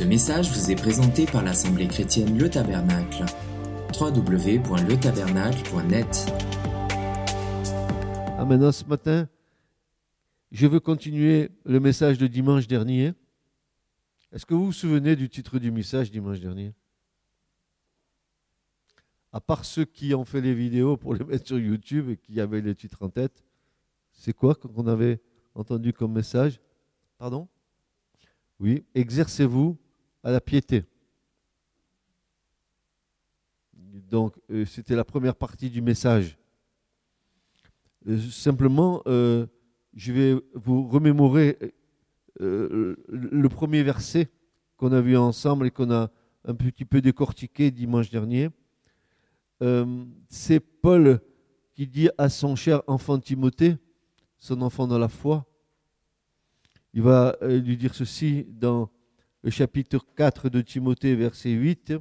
Ce message vous est présenté par l'Assemblée chrétienne Le Tabernacle. www.letabernacle.net Ah, maintenant, ce matin, je veux continuer le message de dimanche dernier. Est-ce que vous vous souvenez du titre du message dimanche dernier? À part ceux qui ont fait les vidéos pour les mettre sur YouTube et qui avaient le titre en tête, c'est quoi qu'on avait entendu comme message? Pardon? Oui, exercez-vous à la piété. Donc, euh, c'était la première partie du message. Euh, simplement, euh, je vais vous remémorer le premier verset qu'on a vu ensemble et qu'on a un petit peu décortiqué dimanche dernier. C'est Paul qui dit à son cher enfant Timothée, son enfant dans la foi, il va lui dire ceci dans le chapitre 4 de Timothée, verset 8.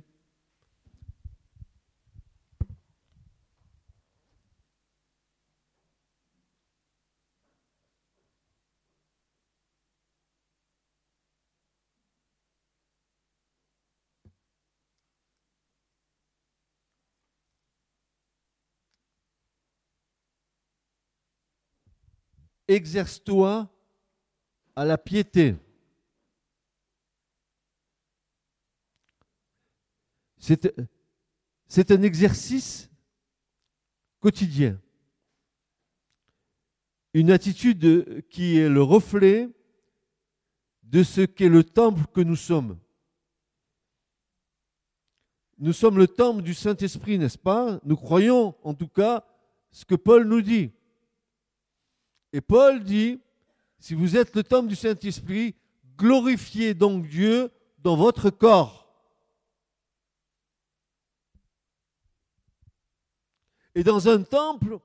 Exerce-toi à la piété. C'est c'est un exercice quotidien. Une attitude qui est le reflet de ce qu'est le temple que nous sommes. Nous sommes le temple du Saint-Esprit, n'est-ce pas? Nous croyons en tout cas ce que Paul nous dit. Et Paul dit, si vous êtes le temple du Saint-Esprit, glorifiez donc Dieu dans votre corps. Et dans un temple,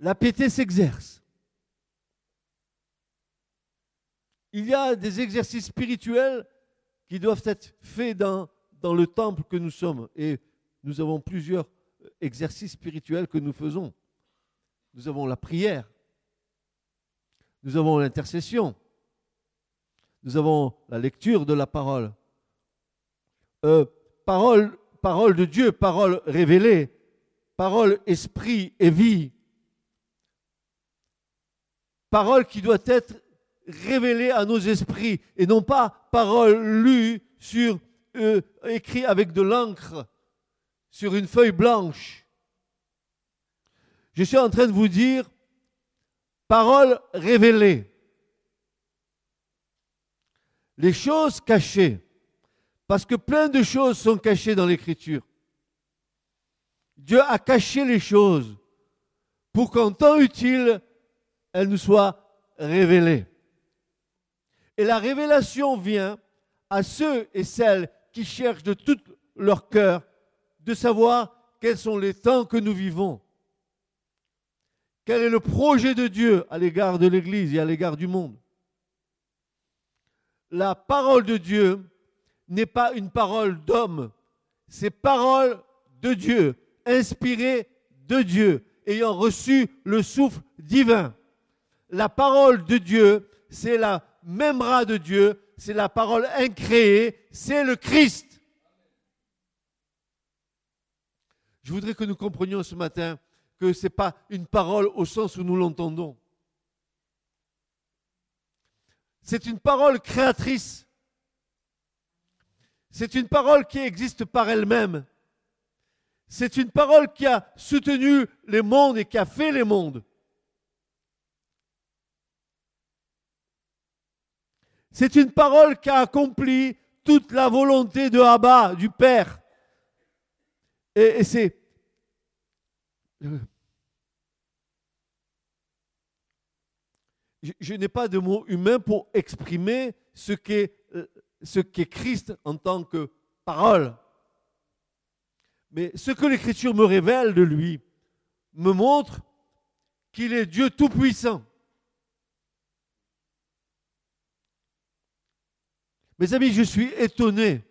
la piété s'exerce. Il y a des exercices spirituels qui doivent être faits dans, dans le temple que nous sommes. Et nous avons plusieurs exercices spirituels que nous faisons. Nous avons la prière. Nous avons l'intercession. Nous avons la lecture de la parole. Euh, parole, parole de Dieu, parole révélée, parole esprit et vie. Parole qui doit être révélée à nos esprits et non pas parole lue sur, euh, écrit avec de l'encre sur une feuille blanche. Je suis en train de vous dire parole révélée. Les choses cachées. Parce que plein de choses sont cachées dans l'Écriture. Dieu a caché les choses pour qu'en temps utile, elles nous soient révélées. Et la révélation vient à ceux et celles qui cherchent de tout leur cœur de savoir quels sont les temps que nous vivons. Quel est le projet de Dieu à l'égard de l'Église et à l'égard du monde? La parole de Dieu n'est pas une parole d'homme, c'est parole de Dieu, inspirée de Dieu, ayant reçu le souffle divin. La parole de Dieu, c'est la memra de Dieu, c'est la parole incréée, c'est le Christ. Je voudrais que nous comprenions ce matin que ce n'est pas une parole au sens où nous l'entendons. C'est une parole créatrice. C'est une parole qui existe par elle-même. C'est une parole qui a soutenu les mondes et qui a fait les mondes. C'est une parole qui a accompli toute la volonté de Abba, du Père. Et, c'est je, je n'ai pas de mots humains pour exprimer ce qu'est ce qu'est Christ en tant que parole. Mais ce que l'Écriture me révèle de lui me montre qu'il est Dieu Tout-Puissant. Mes amis, je suis étonné.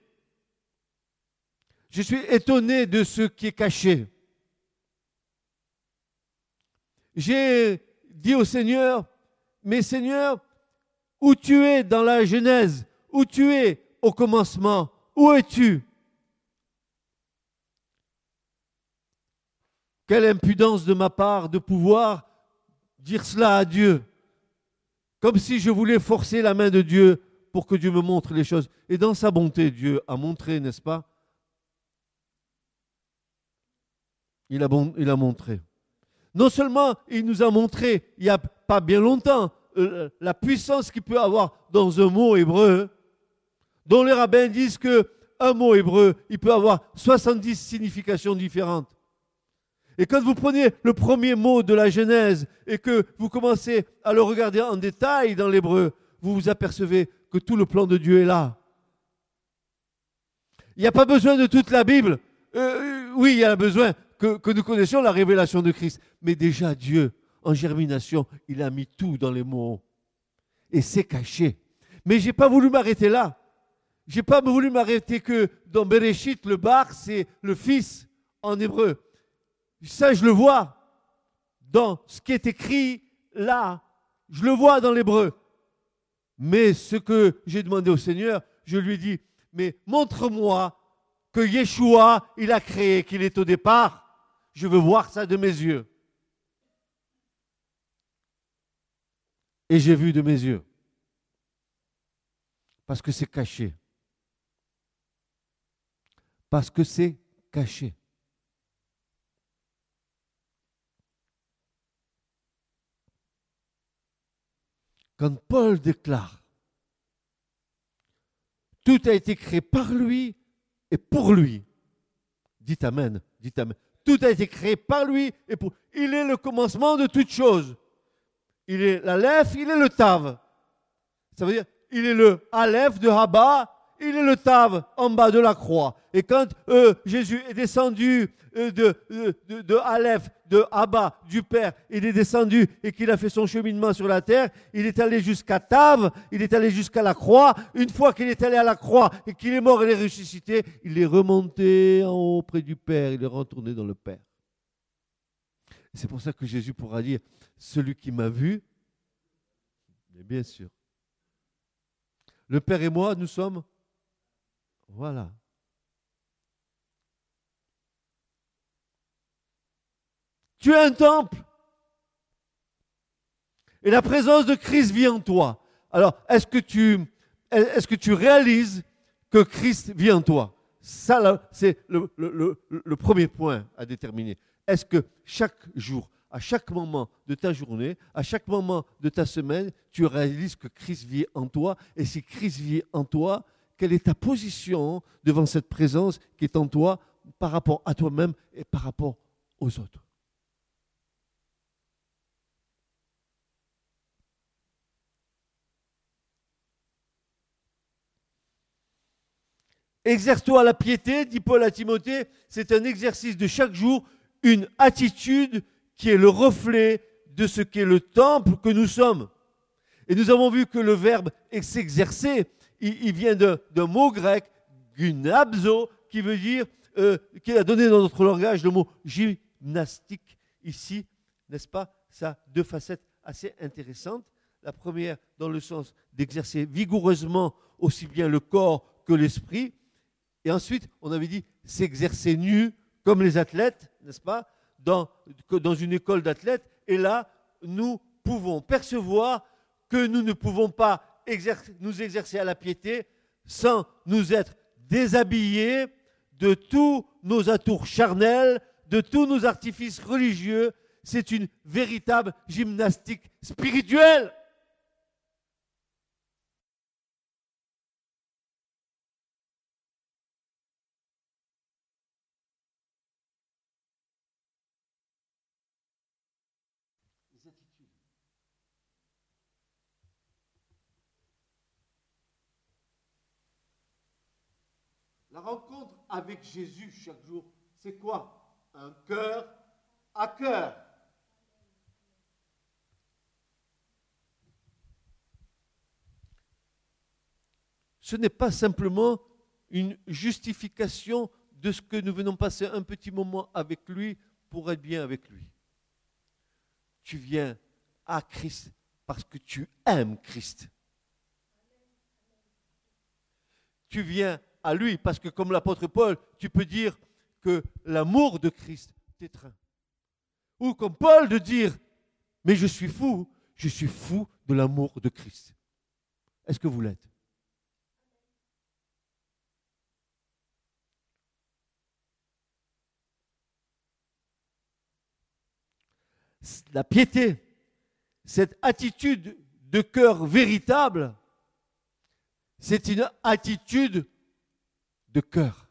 Je suis étonné de ce qui est caché. J'ai dit au Seigneur, mais Seigneur, Où tu es dans la Genèse? Où tu es au commencement? Où es-tu? Quelle impudence de ma part de pouvoir dire cela à Dieu. Comme si je voulais forcer la main de Dieu pour que Dieu me montre les choses. Et dans sa bonté, Dieu a montré, n'est-ce pas? Il a, montré. Non seulement il nous a montré, il n'y a pas bien longtemps, euh, la puissance qu'il peut avoir dans un mot hébreu, dont les rabbins disent que un mot hébreu, il peut avoir 70 significations différentes. Et quand vous prenez le premier mot de la Genèse et que vous commencez à le regarder en détail dans l'hébreu, vous vous apercevez que tout le plan de Dieu est là. Il n'y a pas besoin de toute la Bible. Euh, oui, il y a besoin que, que nous connaissions la révélation de Christ. Mais déjà, Dieu, en germination, il a mis tout dans les mots. Et c'est caché. Mais je n'ai pas voulu m'arrêter là. Je n'ai pas voulu m'arrêter que dans Bereshit, le bar, c'est le fils en hébreu. Ça, je le vois dans ce qui est écrit là. Je le vois dans l'hébreu. Mais ce que j'ai demandé au Seigneur, je lui ai dit, mais montre-moi que Yeshua, il a créé, qu'il est au départ. Je veux voir ça de mes yeux. Et j'ai vu de mes yeux. Parce que c'est caché. Parce que c'est caché. quand Paul déclare Tout a été créé par lui et pour lui. Dites Amen. Dites Amen. Tout a été créé par lui et pour. Il est le commencement de toutes choses. Il est l'Aleph, il est le Tav. Ça veut dire, il est le Aleph de Haba il est le Tav en bas de la croix. Et quand euh, Jésus est descendu euh, de, de, Aleph, de Abba, du Père, il est descendu et qu'il a fait son cheminement sur la terre, il est allé jusqu'à Tav, il est allé jusqu'à la croix. Une fois qu'il est allé à la croix et qu'il est mort et est ressuscité, il est remonté en haut près du Père, il est retourné dans le Père. C'est pour ça que Jésus pourra dire, celui qui m'a vu, mais bien sûr. Le Père et moi, nous sommes voilà. Tu es un temple. Et la présence de Christ vit en toi. Alors, est-ce que tu, est-ce que tu réalises que Christ vit en toi? Ça, c'est le, le, premier point à déterminer. Est-ce que chaque jour, à chaque moment de ta journée, à chaque moment de ta semaine, tu réalises que Christ vit en toi? Et si Christ vit en toi, quelle est ta position devant cette présence qui est en toi par rapport à toi-même et par rapport aux autres? Exerce-toi la piété, dit Paul à Timothée, c'est un exercice de chaque jour, une attitude qui est le reflet de ce qu'est le temple que nous sommes. Et nous avons vu que le verbe s'exercer il, vient d'un mot grec, gynabzo, qui veut dire, euh, qui a donné dans notre langage le mot gymnastique ici, n'est-ce pas Ça a deux facettes assez intéressantes. La première dans le sens d'exercer vigoureusement aussi bien le corps que l'esprit. Et ensuite, on avait dit s'exercer nu comme les athlètes, n'est-ce pas dans une école d'athlètes. Et là, nous pouvons percevoir que nous ne pouvons pas nous exercer à la piété sans nous être déshabillés de tous nos atours charnels, de tous nos artifices religieux. C'est une véritable gymnastique spirituelle. Rencontre avec Jésus chaque jour, c'est quoi? Un cœur à cœur. Ce n'est pas simplement une justification de ce que nous venons passer un petit moment avec lui pour être bien avec lui. Tu viens à Christ parce que tu aimes Christ. tu viens à lui, parce que comme l'apôtre Paul, tu peux dire que l'amour de Christ t'étreint. Ou comme Paul de dire, mais je suis fou, je suis fou de l'amour de Christ. Est-ce que vous l'êtes? La piété, cette attitude de cœur véritable, c'est une attitude de cœur.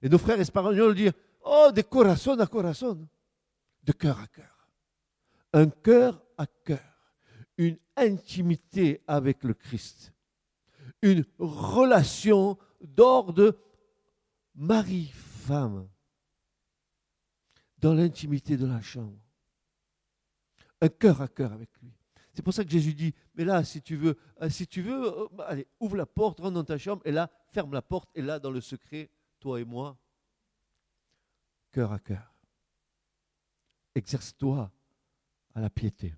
Et nos frères espagnols disent Oh, de corazon à corazon, de cœur à cœur. Un cœur à cœur, une intimité avec le Christ, une relation d'ordre mari-femme dans l'intimité de la chambre. Un cœur à cœur avec lui. C'est pour ça que Jésus dit, mais là, si tu veux, euh, si tu veux, euh, bah, allez, ouvre la porte, rentre dans ta chambre, et là, ferme la porte, et là, dans le secret, toi et moi, cœur à cœur. Exerce-toi à la piété.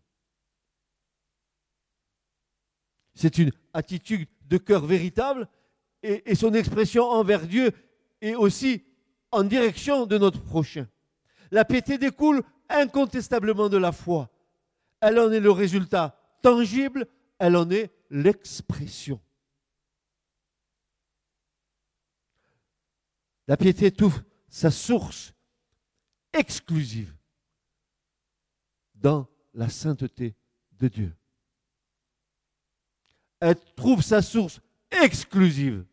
C'est une attitude de cœur véritable et, et, son expression envers Dieu est aussi en direction de notre prochain. La piété découle incontestablement de la foi elle en est le résultat tangible, elle en est l'expression. La piété trouve sa source exclusive dans la sainteté de Dieu. Elle trouve sa source exclusive.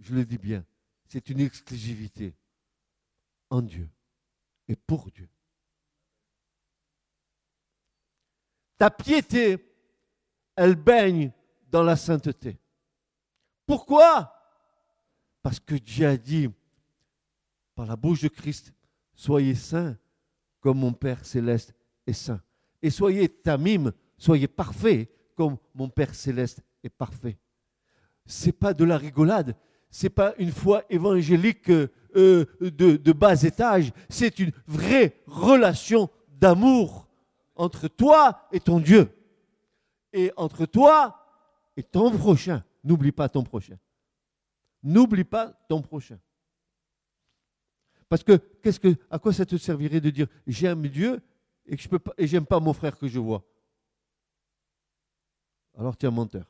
Je le dis bien, c'est une exclusivité en Dieu et pour Dieu. Ta piété, elle baigne dans la sainteté. Pourquoi? Parce que Dieu a dit par la bouche de Christ, soyez saints comme mon Père céleste est saint. Et soyez tamim, soyez parfaits comme mon Père céleste est parfait. C'est pas de la rigolade, c'est pas une foi évangélique euh, de, de bas étage, c'est une vraie relation d'amour entre toi et ton Dieu. Et entre toi et ton prochain. N'oublie pas ton prochain. N'oublie pas ton prochain. Parce que, à quoi ça te servirait de dire j'aime Dieu et je et j'aime pas mon frère que je vois? Alors tu es un menteur.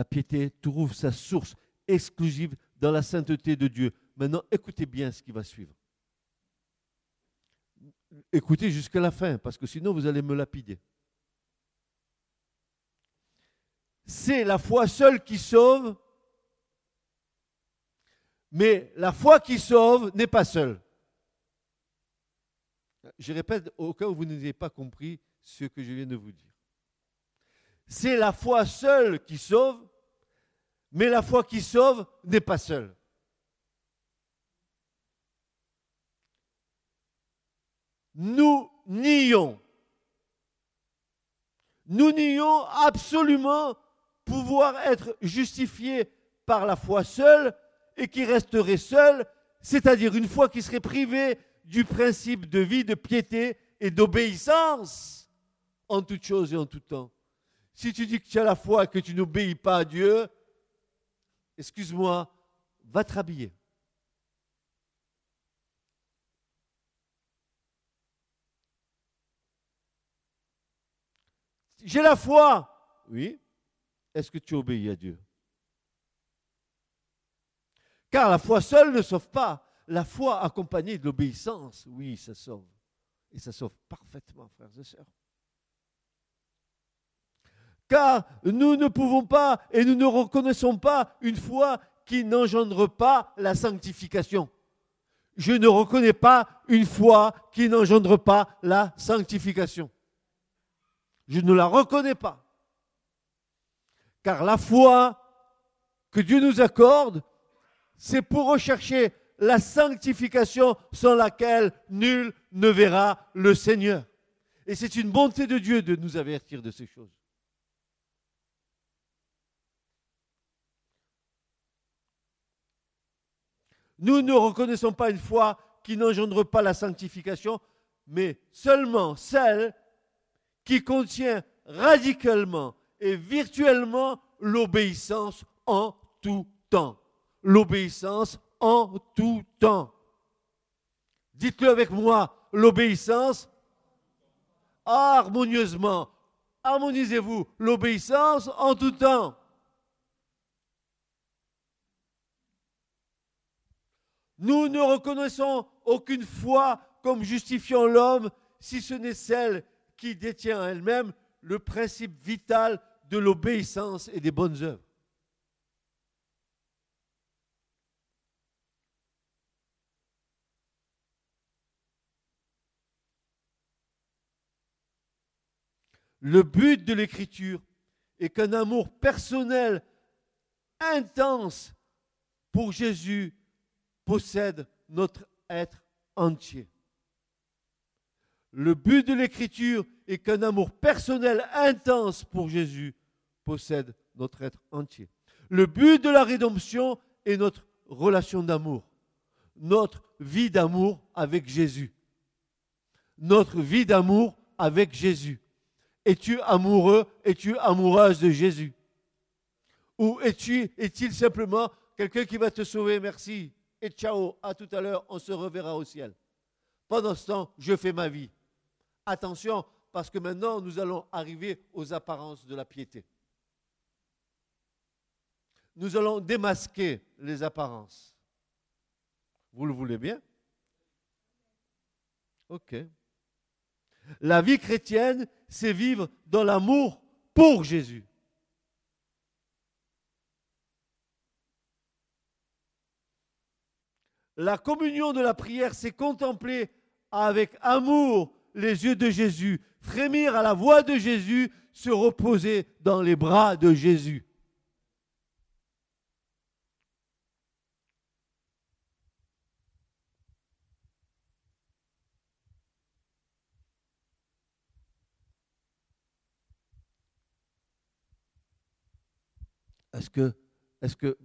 La piété trouve sa source exclusive dans la sainteté de Dieu. Maintenant, écoutez bien ce qui va suivre. Écoutez jusqu'à la fin, parce que sinon vous allez me lapider. C'est la foi seule qui sauve, mais la foi qui sauve n'est pas seule. Je répète au cas où vous n'avez pas compris ce que je viens de vous dire. C'est la foi seule qui sauve, mais la foi qui sauve n'est pas seule. Nous nions, nous nions absolument pouvoir être justifiés par la foi seule et qui resterait seule, c'est-à-dire une foi qui serait privée du principe de vie, de piété et d'obéissance en toutes choses et en tout temps. Si tu dis que tu as la foi et que tu n'obéis pas à Dieu, excuse-moi, va te rhabiller. J'ai la foi. Oui. Est-ce que tu obéis à Dieu? Car la foi seule ne sauve pas. La foi accompagnée de l'obéissance, oui, ça sauve. Et ça sauve parfaitement, frères et sœurs car nous ne pouvons pas et nous ne reconnaissons pas une foi qui n'engendre pas la sanctification. Je ne reconnais pas une foi qui n'engendre pas la sanctification. Je ne la reconnais pas. Car la foi que Dieu nous accorde, c'est pour rechercher la sanctification sans laquelle nul ne verra le Seigneur. Et c'est une bonté de Dieu de nous avertir de ces choses. Nous ne reconnaissons pas une foi qui n'engendre pas la sanctification, mais seulement celle qui contient radicalement et virtuellement l'obéissance en tout temps. L'obéissance en tout temps. Dites-le avec moi, l'obéissance harmonieusement. Harmonisez-vous, l'obéissance en tout temps. Nous ne reconnaissons aucune foi comme justifiant l'homme si ce n'est celle qui détient elle-même le principe vital de l'obéissance et des bonnes œuvres. Le but de l'écriture est qu'un amour personnel intense pour Jésus possède notre être entier. Le but de l'écriture est qu'un amour personnel intense pour Jésus possède notre être entier. Le but de la rédemption est notre relation d'amour, notre vie d'amour avec Jésus. Notre vie d'amour avec Jésus. Es-tu amoureux, es-tu amoureuse de Jésus? Ou es-tu, est-il simplement quelqu'un qui va te sauver, merci, et ciao, à tout à l'heure, on se reverra au ciel. Pendant ce temps, je fais ma vie. Attention, parce que maintenant, nous allons arriver aux apparences de la piété. Nous allons démasquer les apparences. Vous le voulez bien? Ok. La vie chrétienne, c'est vivre dans l'amour pour Jésus. La communion de la prière, c'est contempler avec amour les yeux de Jésus, frémir à la voix de Jésus, se reposer dans les bras de Jésus. Est-ce que, est que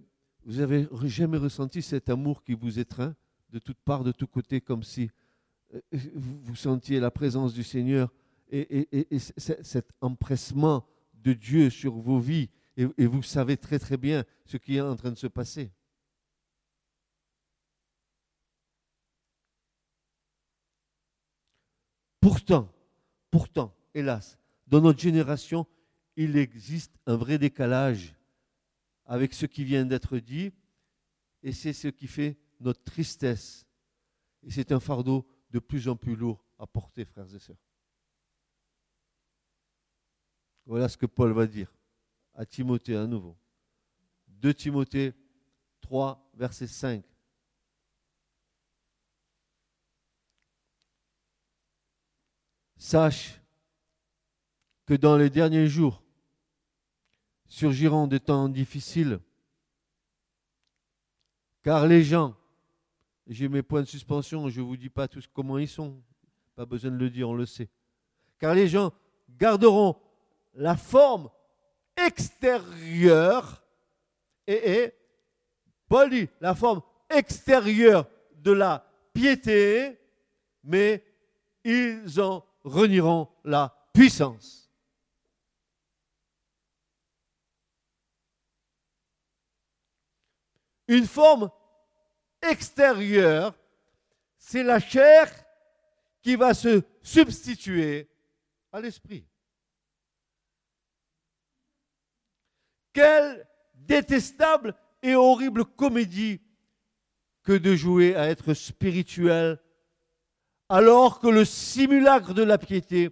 vous avez jamais ressenti cet amour qui vous étreint de toutes parts, de tous côtés, comme si euh, vous sentiez la présence du Seigneur et, cet empressement de Dieu sur vos vies et, et vous savez très très bien ce qui est en train de se passer. Pourtant, pourtant, hélas, dans notre génération, il existe un vrai décalage avec ce qui vient d'être dit, et c'est ce qui fait notre tristesse. Et c'est un fardeau de plus en plus lourd à porter, frères et sœurs. Voilà ce que Paul va dire à Timothée à nouveau. 2 Timothée 3, verset 5. Sache que dans les derniers jours, surgiront des temps difficiles. Car les gens, j'ai mes points de suspension, je ne vous dis pas tous comment ils sont, pas besoin de le dire, on le sait. Car les gens garderont la forme extérieure et, et Paul dit la forme extérieure de la piété, mais ils en renieront la puissance. Une forme extérieure, c'est la chair qui va se substituer à l'esprit. Quelle détestable et horrible comédie que de jouer à être spirituel alors que le simulacre de la piété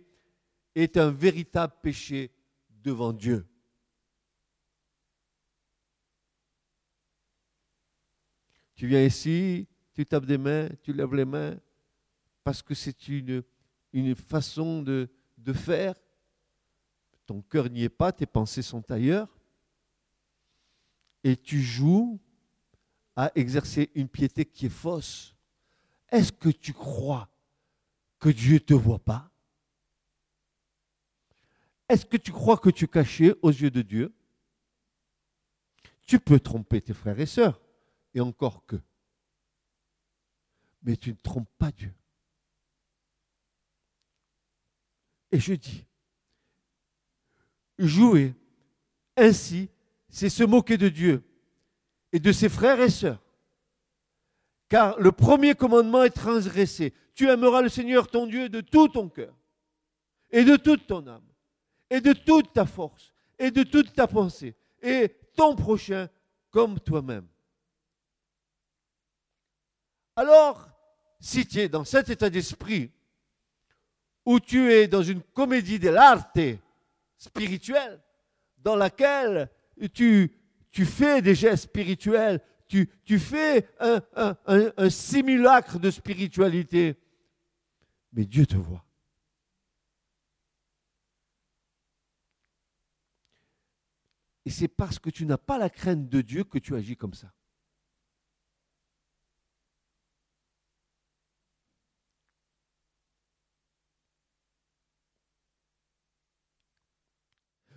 est un véritable péché devant Dieu. Tu viens ici, tu tapes des mains, tu lèves les mains, parce que c'est une, façon de, de faire. Ton cœur n'y est pas, tes pensées sont ailleurs. Et tu joues à exercer une piété qui est fausse. Est-ce que tu crois que Dieu ne te voit pas? Est-ce que tu crois que tu es caché aux yeux de Dieu? Tu peux tromper tes frères et sœurs et encore que. mais tu ne trompes pas Dieu. Et je dis, jouer ainsi, c'est se moquer de Dieu et de ses frères et sœurs. Car le premier commandement est transgressé. Tu aimeras le Seigneur ton Dieu de tout ton cœur et de toute ton âme et de toute ta force et de toute ta pensée et ton prochain comme toi-même. Alors, si tu es dans cet état d'esprit où tu es dans une comédie de l'arte spirituelle, dans laquelle tu, fais des gestes spirituels, tu, fais un simulacre de spiritualité, mais Dieu te voit. Et c'est parce que tu n'as pas la crainte de Dieu que tu agis comme ça.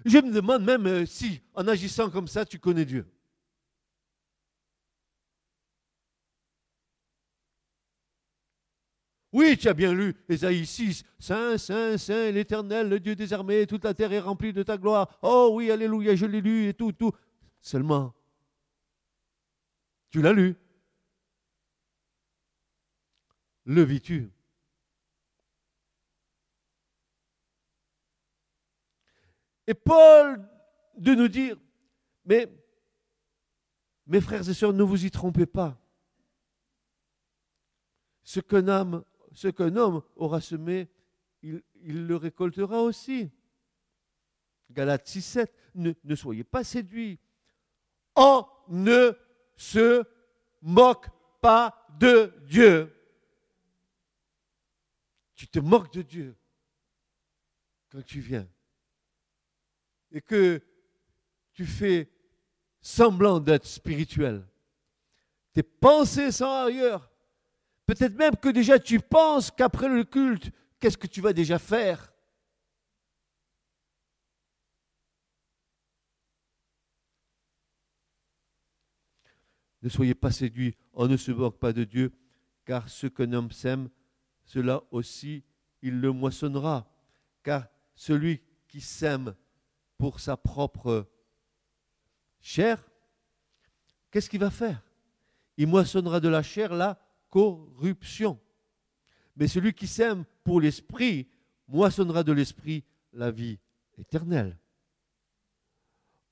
Je me demande même euh, si, en agissant comme ça, tu connais Dieu. Oui, tu as bien lu Ésaïe 6. Saint, Saint, Saint, l'Éternel, le Dieu des armées, toute la terre est remplie de ta gloire. Oh oui, Alléluia, je l'ai lu et tout, tout. Seulement, tu l'as lu. Le vis-tu Et Paul de nous dire, mais mes frères et sœurs, ne vous y trompez pas. Ce qu'un homme, aura semé, il, le récoltera aussi. Galates 6, 7, ne, ne soyez pas séduits. On ne se moque pas de Dieu. Tu te moques de Dieu quand tu viens et que tu fais semblant d'être spirituel, tes pensées sont ailleurs. Peut-être même que déjà tu penses qu'après le culte, qu'est-ce que tu vas déjà faire? Ne soyez pas séduits, on ne se moque pas de Dieu, car ce qu'un homme sème, cela aussi il le moissonnera. Car celui qui sème pour sa propre chair, qu'est-ce qu'il va faire? Il moissonnera de la chair la corruption. Mais celui qui sème pour l'esprit moissonnera de l'esprit la vie éternelle.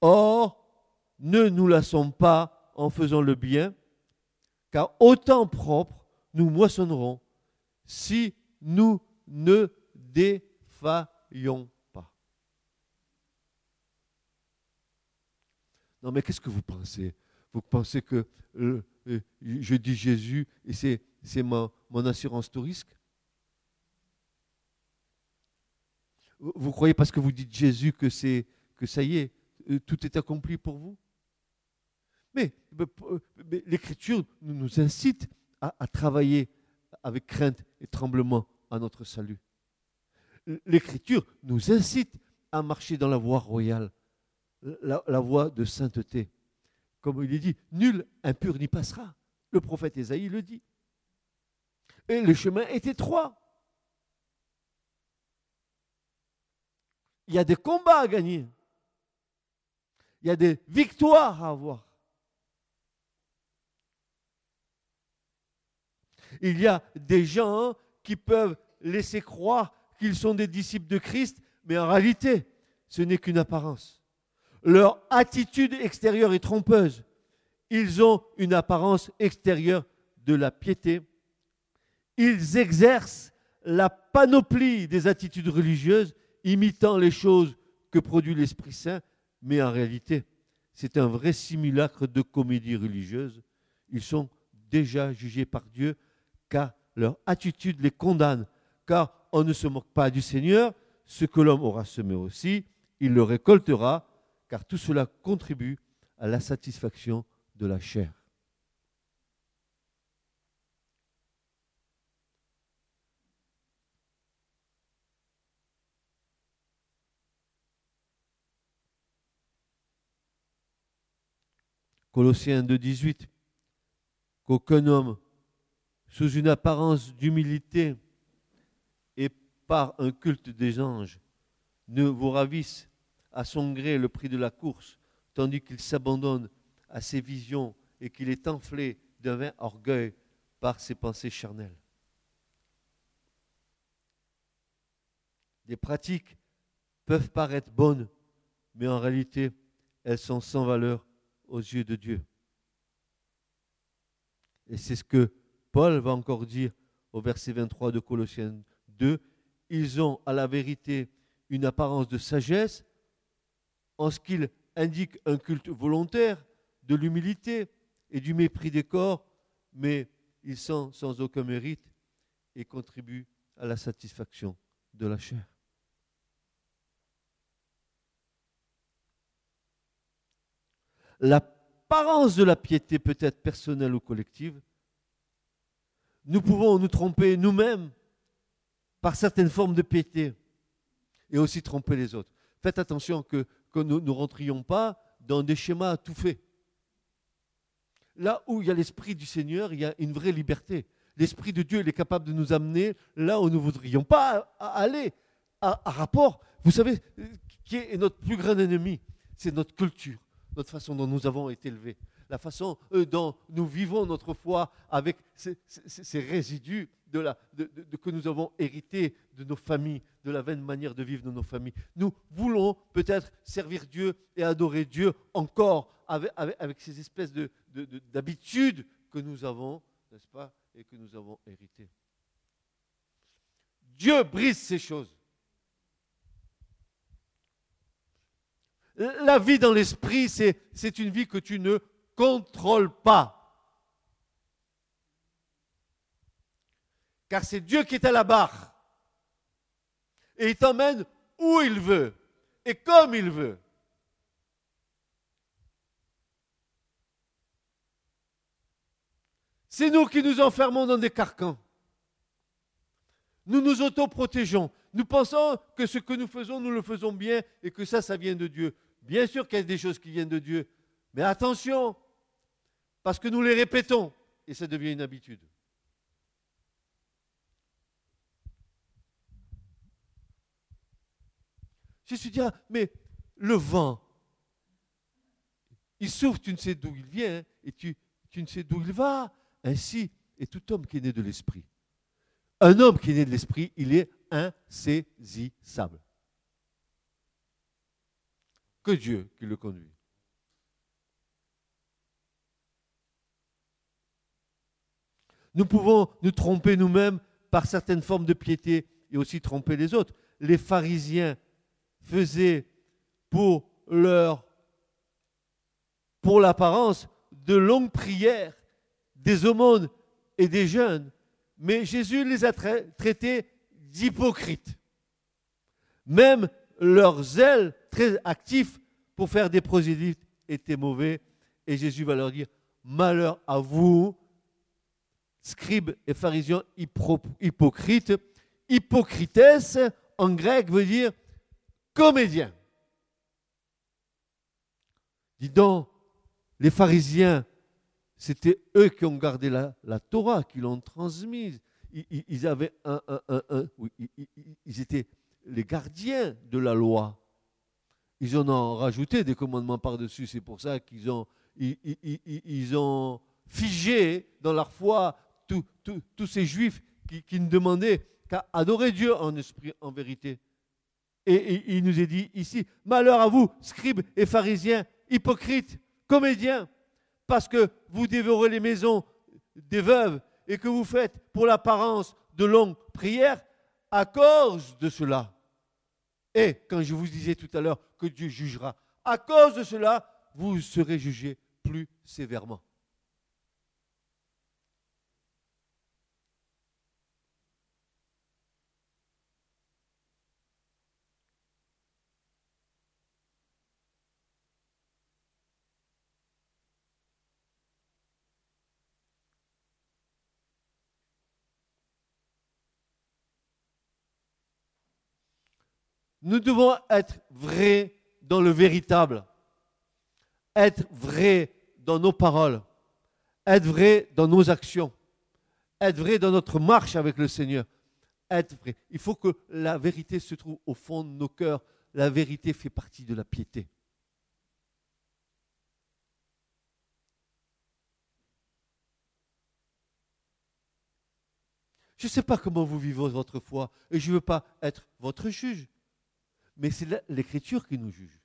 Or, ne nous lassons pas en faisant le bien, car au temps propre, nous moissonnerons si nous ne défaillons Non, mais qu'est-ce que vous pensez? Vous pensez que euh, je dis Jésus et c'est, c'est mon, mon assurance tout risque? Vous croyez parce que vous dites Jésus que, c'est, que ça y est, euh, tout est accompli pour vous? Mais, l'Écriture nous incite à travailler avec crainte et tremblement à notre salut. L'Écriture nous incite à marcher dans la voie royale la, voie de sainteté. Comme il est dit, nul impur n'y passera. Le prophète Ésaïe le dit. Et le chemin est étroit. Il y a des combats à gagner. Il y a des victoires à avoir. Il y a des gens qui peuvent laisser croire qu'ils sont des disciples de Christ, mais en réalité, ce n'est qu'une apparence. Leur attitude extérieure est trompeuse. Ils ont une apparence extérieure de la piété. Ils exercent la panoplie des attitudes religieuses, imitant les choses que produit l'Esprit Saint, mais en réalité, c'est un vrai simulacre de comédie religieuse. Ils sont déjà jugés par Dieu, car leur attitude les condamne, car on ne se moque pas du Seigneur, ce que l'homme aura semé aussi, il le récoltera, car tout cela contribue à la satisfaction de la chair. Colossiens 2.18, qu'aucun homme sous une apparence d'humilité et par un culte des anges, ne vous ravisse à son gré le prix de la course, tandis qu'il s'abandonne à ses visions et qu'il est enflé d'un vain orgueil par ses pensées charnelles. Des pratiques peuvent paraître bonnes, mais en réalité, elles sont sans valeur aux yeux de Dieu. Et c'est ce que Paul va encore dire au verset 23 de Colossiens 2. Ils ont à la vérité une apparence de sagesse en ce qu'ils indiquent un culte volontaire, de l'humilité et du mépris des corps, mais ils sont sans aucun mérite et contribuent à la satisfaction de la chair. L'apparence de la piété peut être personnelle ou collective. Nous pouvons nous tromper nous-mêmes par certaines formes de piété et aussi tromper les autres. Faites attention que, nous ne rentrions pas dans des schémas tout faits. Là où il y a l'Esprit du Seigneur, il y a une vraie liberté. L'Esprit de Dieu, est capable de nous amener là où nous ne voudrions pas aller, à, rapport. Vous savez, qui est notre plus grand ennemi C'est notre culture, notre façon dont nous avons été élevés, la façon euh, dont nous vivons notre foi avec ces, résidus que nous avons hérités de nos familles, de la vaine manière de vivre de nos familles. Nous voulons peut-être servir Dieu et adorer Dieu encore avec, avec ces espèces d'habitudes que nous avons, n'est-ce pas, et que nous avons héritées. Dieu brise ces choses. La vie dans l'esprit, c'est une vie que tu ne contrôles pas. Car c'est Dieu qui est à la barre. Et il t'emmène où il veut et comme il veut. C'est nous qui nous enfermons dans des carcans. Nous nous autoprotégeons. Nous pensons que ce que nous faisons, nous le faisons bien et que ça, ça vient de Dieu. Bien sûr qu'il y a des choses qui viennent de Dieu. Mais attention, parce que nous les répétons et ça devient une habitude. Jésus dit, mais le vent, il souffle, tu ne sais d'où il vient et tu, tu ne sais d'où il va. Ainsi est tout homme qui est né de l'esprit. Un homme qui est né de l'esprit, il est insaisissable. Que Dieu qui le conduit. Nous pouvons nous tromper nous-mêmes par certaines formes de piété et aussi tromper les autres. Les pharisiens faisaient pour leur pour l'apparence de longues prières des aumônes et des jeûnes, mais Jésus les a traités d'hypocrites. Même leur zèle très actif pour faire des prosélytes était mauvais, et Jésus va leur dire Malheur à vous, scribes et pharisiens hypocrites. Hypocrites, en grec, veut dire comédien. Dis donc, les pharisiens c'était eux qui ont gardé la, Torah, qui l'ont transmise. Ils, avaient un, ils étaient les gardiens de la loi. Ils en ont rajouté des commandements par-dessus. C'est pour ça qu'ils ont, ils, ont figé dans leur foi tous ces juifs qui, ne demandaient qu'à adorer Dieu en esprit, en vérité. et il nous est dit ici, malheur à vous, scribes et pharisiens, hypocrites, comédiens, parce que vous dévorez les maisons des veuves et que vous faites pour l'apparence de longues prières à cause de cela. Et quand je vous disais tout à l'heure que Dieu jugera, à cause de cela, vous serez jugés plus sévèrement. Nous devons être vrais dans le véritable, être vrais dans nos paroles, être vrais dans nos actions, être vrai dans notre marche avec le Seigneur. Être vrai. Il faut que la vérité se trouve au fond de nos cœurs. La vérité fait partie de la piété. Je ne sais pas comment vous vivez votre foi et je ne veux pas être votre juge. Mais c'est l'Écriture qui nous juge.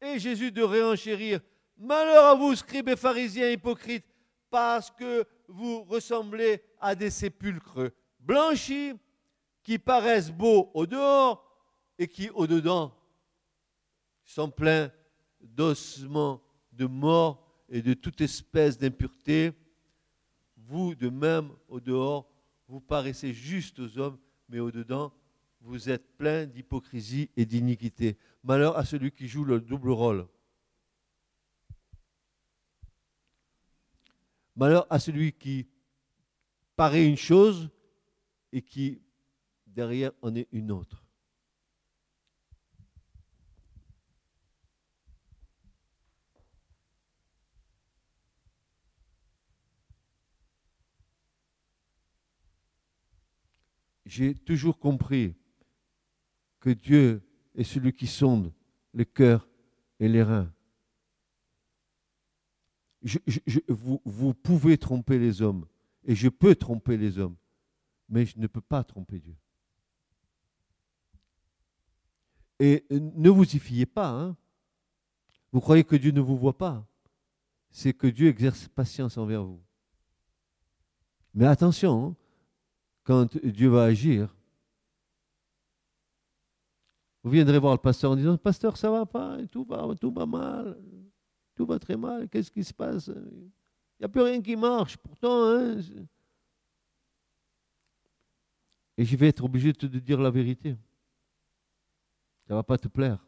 Et Jésus de réenchérir, Malheur à vous, scribes et pharisiens hypocrites, parce que vous ressemblez à des sépulcres blanchis qui paraissent beaux au dehors et qui au dedans sont pleins d'ossements de mort et de toute espèce d'impureté. Vous, de même, au dehors, vous paraissez juste aux hommes, mais au dedans, vous êtes plein d'hypocrisie et d'iniquité. Malheur à celui qui joue le double rôle. Malheur à celui qui paraît une chose et qui derrière en est une autre. J'ai toujours compris que Dieu est celui qui sonde le cœur et les reins vous, pouvez tromper les hommes, et je peux tromper les hommes, mais je ne peux pas tromper Dieu. Et ne vous y fiez pas. Hein. Vous croyez que Dieu ne vous voit pas. C'est que Dieu exerce patience envers vous. Mais attention, hein, quand Dieu va agir, vous viendrez voir le pasteur en disant, pasteur, ça va pas, tout va, mal tout va très mal, qu'est-ce qui se passe? Il n'y a plus rien qui marche, pourtant. Hein, et je vais être obligé de te dire la vérité. Ça ne va pas te plaire.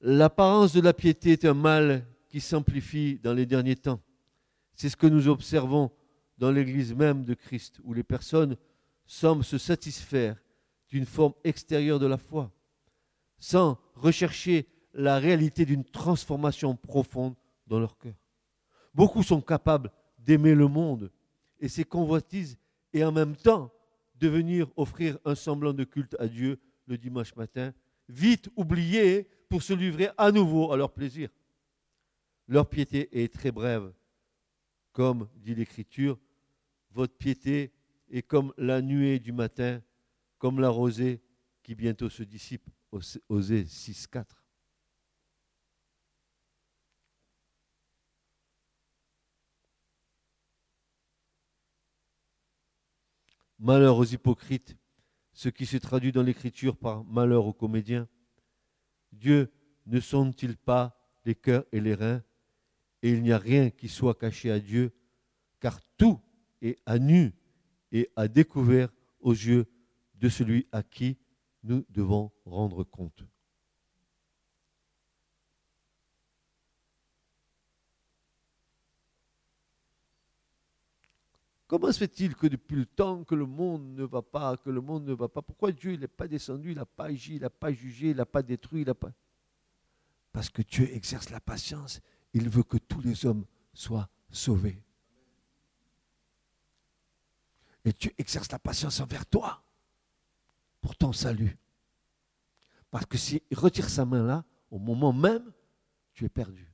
L'apparence de la piété est un mal qui s'amplifie dans les derniers temps. C'est ce que nous observons dans l'Église même de Christ, où les personnes semblent se satisfaire d'une forme extérieure de la foi, sans rechercher la réalité d'une transformation profonde dans leur cœur. Beaucoup sont capables d'aimer le monde et ses convoitises et en même temps de venir offrir un semblant de culte à Dieu le dimanche matin, vite oubliés pour se livrer à nouveau à leur plaisir. Leur piété est très brève. Comme dit l'Écriture, votre piété et comme la nuée du matin, comme la rosée qui bientôt se dissipe. Osée 6, 4. Malheur aux hypocrites, ce qui se traduit dans l'écriture par malheur aux comédiens. Dieu ne sonde-t-il pas les cœurs et les reins? Et il n'y a rien qui soit caché à Dieu, car tout est à nu et à découvert aux yeux de celui à qui nous devons rendre compte. Comment se fait-il que depuis le temps que le monde ne va pas, que le monde ne va pas, pourquoi Dieu n'est pas descendu, il n'a pas agi, il n'a pas jugé, il n'a pas détruit, il n'a pas... Parce que Dieu exerce la patience, il veut que tous les hommes soient sauvés. Et Dieu exerce la patience envers toi pour ton salut. Parce que s'il retire sa main là, au moment même, tu es perdu.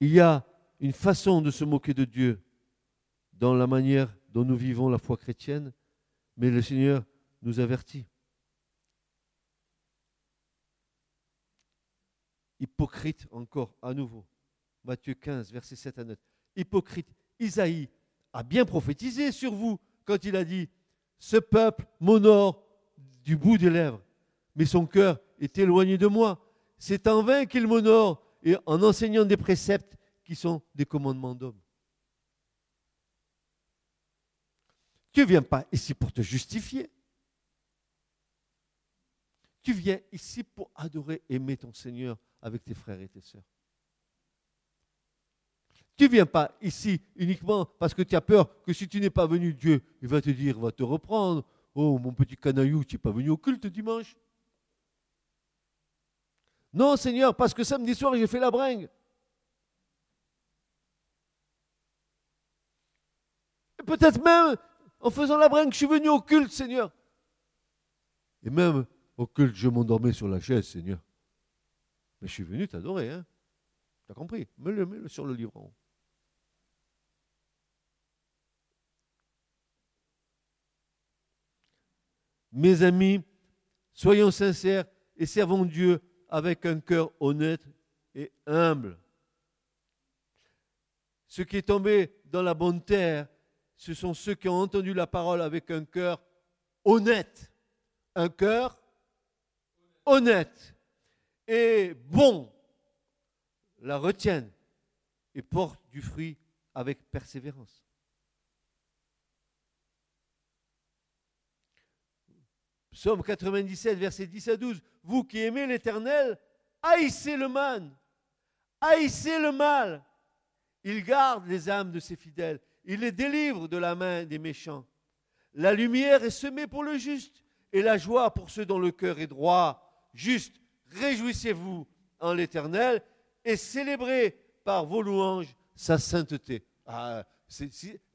Il y a une façon de se moquer de Dieu dans la manière dont nous vivons la foi chrétienne, mais le Seigneur nous avertit. Hypocrite encore à nouveau. Matthieu 15, verset 7 à 9. Hypocrite, Isaïe a bien prophétisé sur vous quand il a dit Ce peuple m'honore du bout des lèvres, mais son cœur est éloigné de moi. C'est en vain qu'il m'honore et en enseignant des préceptes qui sont des commandements d'hommes. Tu ne viens pas ici pour te justifier. Tu viens ici pour adorer, aimer ton Seigneur avec tes frères et tes sœurs. Tu ne viens pas ici uniquement parce que tu as peur que si tu n'es pas venu, Dieu il va te dire, va te reprendre. Oh, mon petit canaillou, tu n'es pas venu au culte dimanche. Non, Seigneur, parce que samedi soir, j'ai fait la bringue. Et peut-être même, en faisant la bringue, je suis venu au culte, Seigneur. Et même au culte, je m'endormais sur la chaise, Seigneur. Mais je suis venu t'adorer, hein. Tu as compris? Mets-le sur le livre Mes amis, soyons sincères et servons Dieu avec un cœur honnête et humble. Ce qui est tombé dans la bonne terre, ce sont ceux qui ont entendu la parole avec un cœur honnête. Un cœur honnête et bon la retiennent et portent du fruit avec persévérance. Psaume 97, versets 10 à 12. Vous qui aimez l'Éternel, haïssez le mal. Haïssez le mal. Il garde les âmes de ses fidèles. Il les délivre de la main des méchants. La lumière est semée pour le juste et la joie pour ceux dont le cœur est droit. Juste, réjouissez-vous en l'Éternel et célébrez par vos louanges sa sainteté. Ah,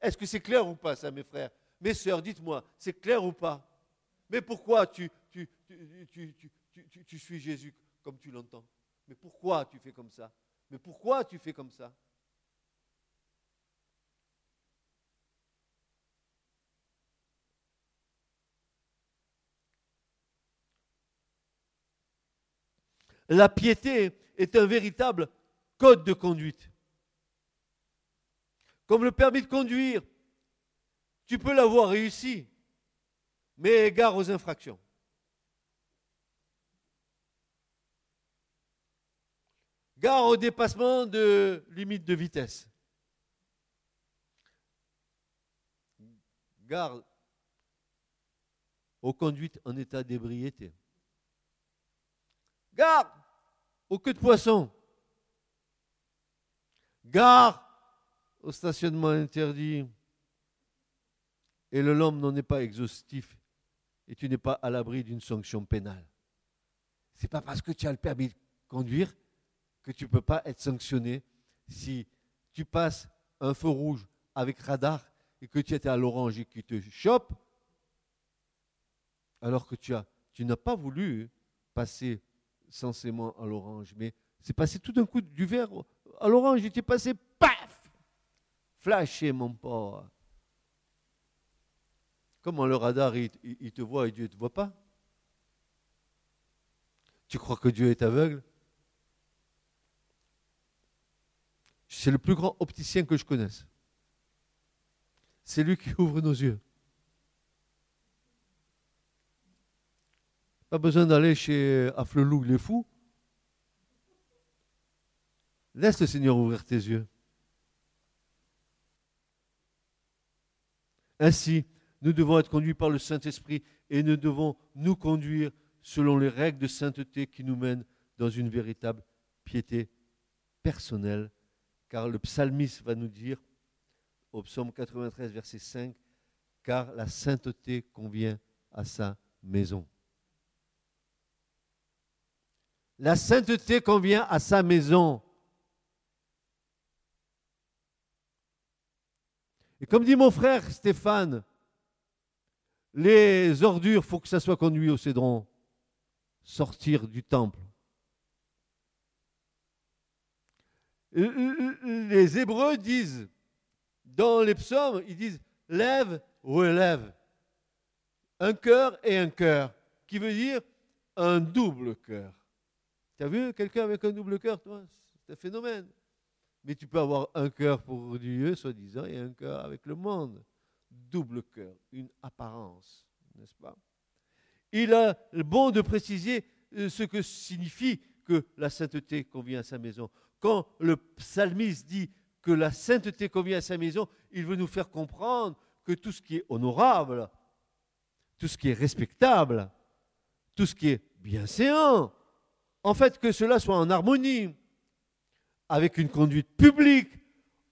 est-ce que c'est clair ou pas ça, mes frères? Mes sœurs, dites-moi, c'est clair ou pas? Mais pourquoi tu, tu, tu, suis Jésus comme tu l'entends? Mais pourquoi tu fais comme ça? Mais pourquoi tu fais comme ça? La piété est un véritable code de conduite. Comme le permis de conduire, tu peux l'avoir réussi, mais égard aux infractions. Gare au dépassement de limite de vitesse. Gare aux conduites en état d'ébriété. Gare aux queues de poisson. Gare au stationnement interdit. Et le lombe n'en est pas exhaustif et tu n'es pas à l'abri d'une sanction pénale. Ce n'est pas parce que tu as le permis de conduire que tu ne peux pas être sanctionné si tu passes un feu rouge avec radar et que tu étais à l'orange et qu'il te chope, alors que tu, as, tu n'as pas voulu passer censément à l'orange, mais c'est passé tout d'un coup du vert à l'orange, il était passé, paf Flashé, mon pauvre. Comment le radar, il, te voit et Dieu ne te voit pas? Tu crois que Dieu est aveugle? C'est le plus grand opticien que je connaisse. C'est lui qui ouvre nos yeux. Pas besoin d'aller chez Afflelou les fous. Laisse le Seigneur ouvrir tes yeux. Ainsi, nous devons être conduits par le Saint-Esprit et nous devons nous conduire selon les règles de sainteté qui nous mènent dans une véritable piété personnelle. Car le psalmiste va nous dire au psaume 93, verset 5, car la sainteté convient à sa maison. La sainteté convient à sa maison. Et comme dit mon frère Stéphane, les ordures, faut que ça soit conduit au cédron. Sortir du temple. Les Hébreux disent, dans les psaumes, ils disent lève, relève. Un cœur et un cœur, qui veut dire un double cœur. Tu as vu quelqu'un avec un double cœur, toi? C'est un phénomène. Mais tu peux avoir un cœur pour Dieu, soi-disant, et un cœur avec le monde double cœur, une apparence, n'est-ce pas? Il a le bon de préciser euh, ce que signifie que la sainteté convient à sa maison. Quand le psalmiste dit que la sainteté convient à sa maison, il veut nous faire comprendre que tout ce qui est honorable, tout ce qui est respectable, tout ce qui est bienséant. En fait, que cela soit en harmonie avec une conduite publique,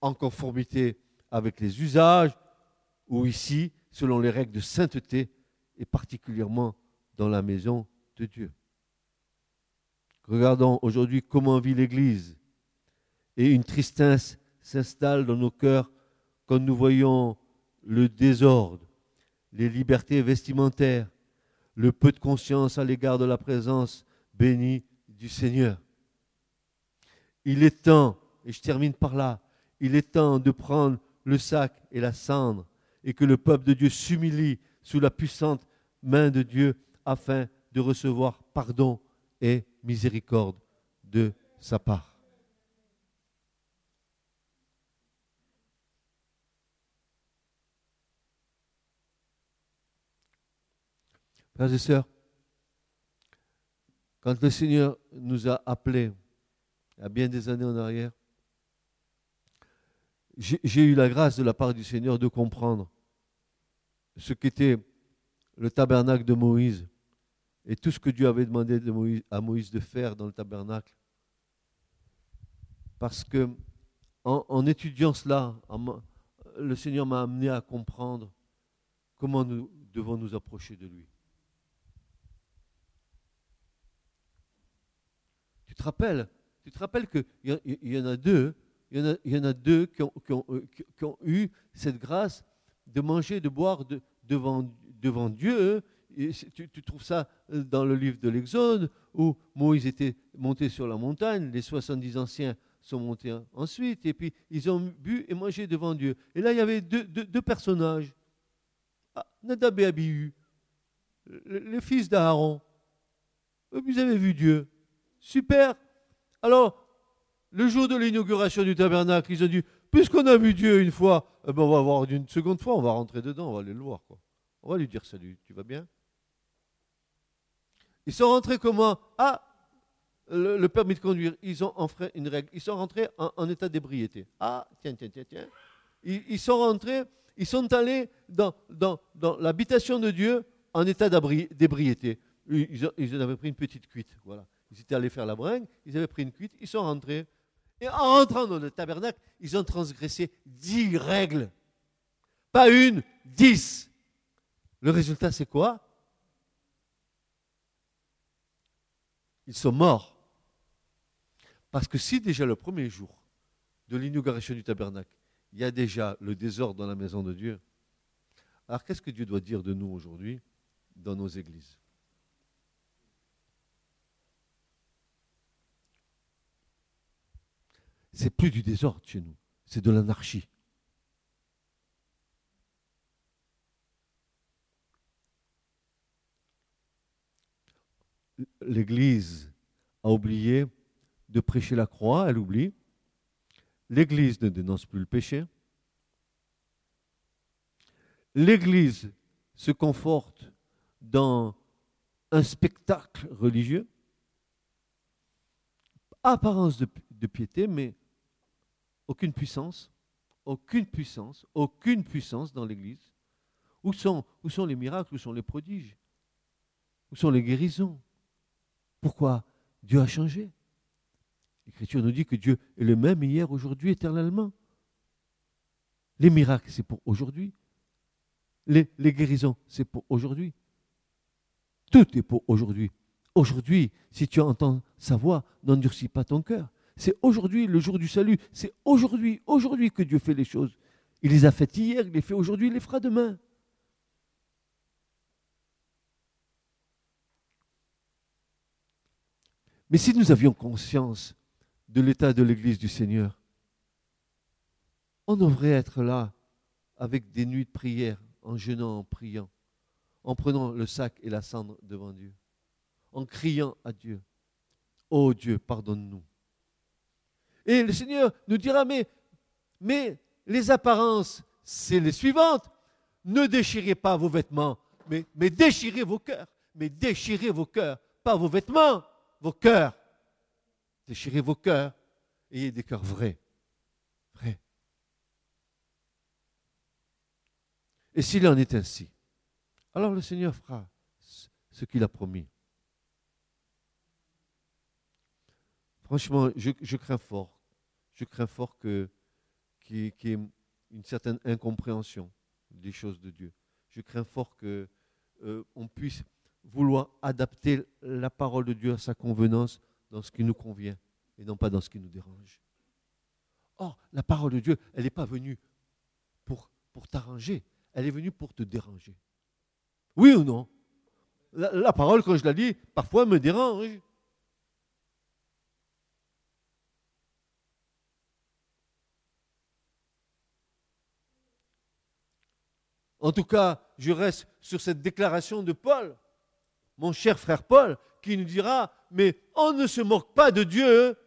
en conformité avec les usages, ou ici, selon les règles de sainteté, et particulièrement dans la maison de Dieu. Regardons aujourd'hui comment vit l'Église. Et une tristesse s'installe dans nos cœurs quand nous voyons le désordre, les libertés vestimentaires, le peu de conscience à l'égard de la présence bénie du Seigneur. Il est temps, et je termine par là, il est temps de prendre le sac et la cendre et que le peuple de Dieu s'humilie sous la puissante main de Dieu afin de recevoir pardon et miséricorde de sa part. Frères et sœurs, quand le Seigneur nous a appelés, il y a bien des années en arrière, j'ai eu la grâce de la part du Seigneur de comprendre ce qu'était le tabernacle de Moïse et tout ce que Dieu avait demandé à Moïse de faire dans le tabernacle. Parce que en, étudiant cela, le Seigneur m'a amené à comprendre comment nous devons nous approcher de lui. Tu te rappelles, tu te rappelles qu'il y, en a deux, il y en a, deux qui ont, euh, qui ont, eu cette grâce de manger, de boire devant, Dieu tu, trouves ça euh, dans le livre de l'Exode, où Moïse était monté sur la montagne, les 70 anciens sont montés ensuite, et puis ils ont bu et mangé devant Dieu. Et là, il y avait deux, personnages, ah, Nadab et Abihu, les fils d'Aaron. Vous avez vu Dieu. Super. Alors, le jour de l'inauguration du tabernacle, ils ont dit, puisqu'on a vu Dieu une fois, eh ben on va voir une seconde fois, on va rentrer dedans, on va aller le voir. On va lui dire salut, tu vas bien? Ils sont rentrés comment? Ah, le, permis de conduire, ils ont enfreint une règle. Ils sont rentrés en, état d'ébriété. Ah, tiens, tiens, tiens, tiens. Ils, sont rentrés, ils sont allés dans, l'habitation de Dieu en état d'ébriété. Ils, ils, avaient pris une petite cuite. Voilà. Ils étaient allés faire la bringue, ils avaient pris une cuite, ils sont rentrés. Et en rentrant dans le tabernacle, ils ont transgressé dix règles. Pas une, dix. Le résultat, c'est quoi? Ils sont morts. Parce que si déjà le premier jour de l'inauguration du tabernacle, il y a déjà le désordre dans la maison de Dieu, alors qu'est-ce que Dieu doit dire de nous aujourd'hui dans nos églises? C'est plus du désordre chez nous, c'est de l'anarchie. l'Église a oublié de prêcher la croix, elle oublie. L'Église ne dénonce plus le péché. L'Église se conforte dans un spectacle religieux, apparence de, de piété, mais aucune puissance, aucune puissance, aucune puissance dans l'Église. Où sont, les miracles, où sont les prodiges, où sont les guérisons? Pourquoi Dieu a changé? L'Écriture nous dit que Dieu est le même hier, aujourd'hui, éternellement. Les miracles, c'est pour aujourd'hui. Les, les guérisons, c'est pour aujourd'hui. Tout est pour aujourd'hui. Aujourd'hui, si tu entends sa voix, n'endurcis pas ton cœur. C'est aujourd'hui le jour du salut. C'est aujourd'hui, aujourd'hui que Dieu fait les choses. Il les a faites hier, il les fait aujourd'hui, il les fera demain. Mais si nous avions conscience de l'état de l'Église du Seigneur, on devrait être là avec des nuits de prière, en jeûnant, en priant, en prenant le sac et la cendre devant Dieu, en criant à Dieu. Oh Dieu, pardonne-nous. Et le Seigneur nous dira, mais, mais les apparences, c'est les suivantes. Ne déchirez pas vos vêtements, mais, déchirez vos cœurs. Mais déchirez vos cœurs, pas vos vêtements vos cœurs. Déchirez vos cœurs. Ayez des cœurs vrais. Vrais. Et s'il en est ainsi, alors le Seigneur fera ce qu'il a promis. franchement, je crains fort. Je crains fort que qu'il y ait une certaine incompréhension des choses de Dieu. Je crains fort que euh, on puisse vouloir adapter la parole de Dieu à sa convenance dans ce qui nous convient et non pas dans ce qui nous dérange. Or, la parole de Dieu, elle n'est pas venue pour, t'arranger, elle est venue pour te déranger. Oui ou non? La, la, parole, quand je la lis, parfois me dérange. En tout cas, je reste sur cette déclaration de Paul, mon cher frère Paul, qui nous dira, mais on ne se moque pas de Dieu.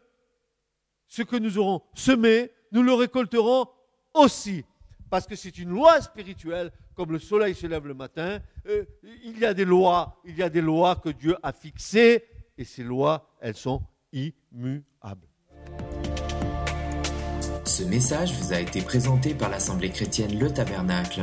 Ce que nous aurons semé, nous le récolterons aussi. Parce que c'est une loi spirituelle, comme le soleil se lève le matin. Euh, il y a des lois, il y a des lois que Dieu a fixées, et ces lois, elles sont immuables. Ce message vous a été présenté par l'Assemblée chrétienne Le Tabernacle